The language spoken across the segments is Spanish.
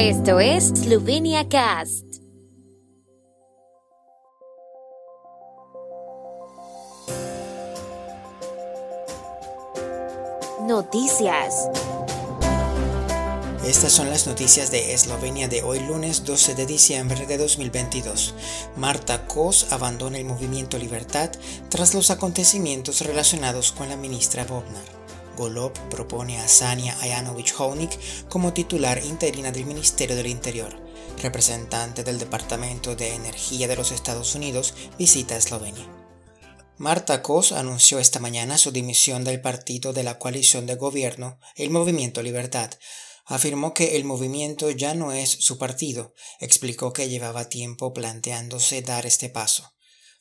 Esto es Slovenia Cast. Noticias. Estas son las noticias de Eslovenia de hoy lunes 12 de diciembre de 2022. Marta Kos abandona el movimiento Libertad tras los acontecimientos relacionados con la ministra Bobnar. Golob propone a Sania Ayanovich-Honik como titular interina del Ministerio del Interior. Representante del Departamento de Energía de los Estados Unidos visita Eslovenia. Marta Kos anunció esta mañana su dimisión del partido de la coalición de gobierno, el Movimiento Libertad. Afirmó que el movimiento ya no es su partido. Explicó que llevaba tiempo planteándose dar este paso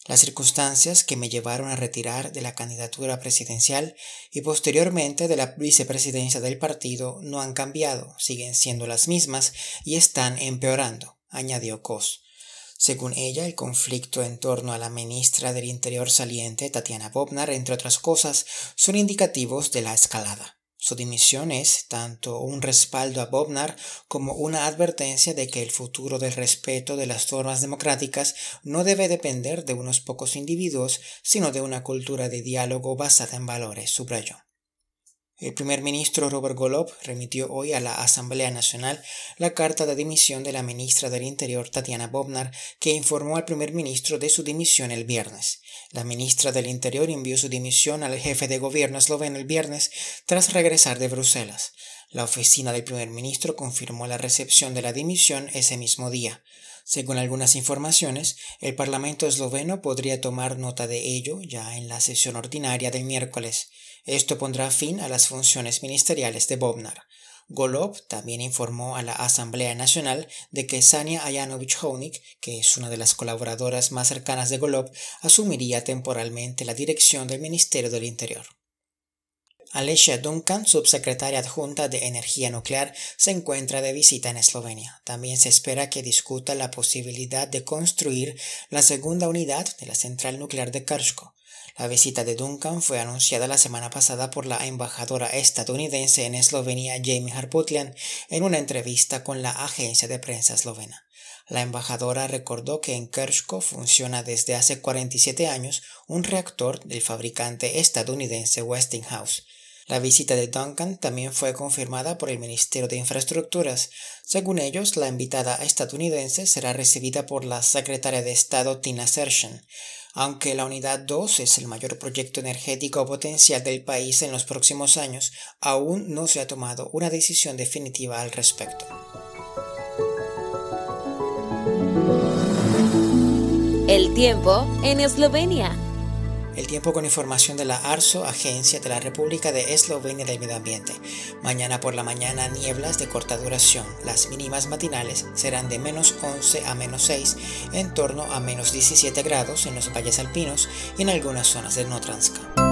las circunstancias que me llevaron a retirar de la candidatura presidencial y posteriormente de la vicepresidencia del partido no han cambiado, siguen siendo las mismas y están empeorando, añadió Cos. Según ella, el conflicto en torno a la ministra del Interior saliente, Tatiana Bobnar, entre otras cosas, son indicativos de la escalada. Su dimisión es tanto un respaldo a Bobnar como una advertencia de que el futuro del respeto de las formas democráticas no debe depender de unos pocos individuos, sino de una cultura de diálogo basada en valores, subrayó. El primer ministro Robert Golob remitió hoy a la Asamblea Nacional la carta de dimisión de la ministra del Interior Tatiana Bobnar, que informó al primer ministro de su dimisión el viernes. La ministra del Interior envió su dimisión al jefe de gobierno esloveno el viernes tras regresar de Bruselas. La oficina del primer ministro confirmó la recepción de la dimisión ese mismo día. Según algunas informaciones, el Parlamento esloveno podría tomar nota de ello ya en la sesión ordinaria del miércoles. Esto pondrá fin a las funciones ministeriales de Bobnar. Golob también informó a la Asamblea Nacional de que Sania Ayanovich-Honik, que es una de las colaboradoras más cercanas de Golob, asumiría temporalmente la dirección del Ministerio del Interior. Alessia Duncan, subsecretaria adjunta de Energía Nuclear, se encuentra de visita en Eslovenia. También se espera que discuta la posibilidad de construir la segunda unidad de la central nuclear de Krško. La visita de Duncan fue anunciada la semana pasada por la embajadora estadounidense en Eslovenia Jamie Harputlian en una entrevista con la agencia de prensa eslovena. La embajadora recordó que en Krško funciona desde hace 47 años un reactor del fabricante estadounidense Westinghouse. La visita de Duncan también fue confirmada por el Ministerio de Infraestructuras. Según ellos, la invitada estadounidense será recibida por la secretaria de Estado Tina Sershen. Aunque la Unidad 2 es el mayor proyecto energético potencial del país en los próximos años, aún no se ha tomado una decisión definitiva al respecto. El tiempo en Eslovenia. El tiempo con información de la ARSO, Agencia de la República de Eslovenia del Medio Ambiente. Mañana por la mañana nieblas de corta duración. Las mínimas matinales serán de menos 11 a menos 6, en torno a menos 17 grados en los valles alpinos y en algunas zonas de Notranska.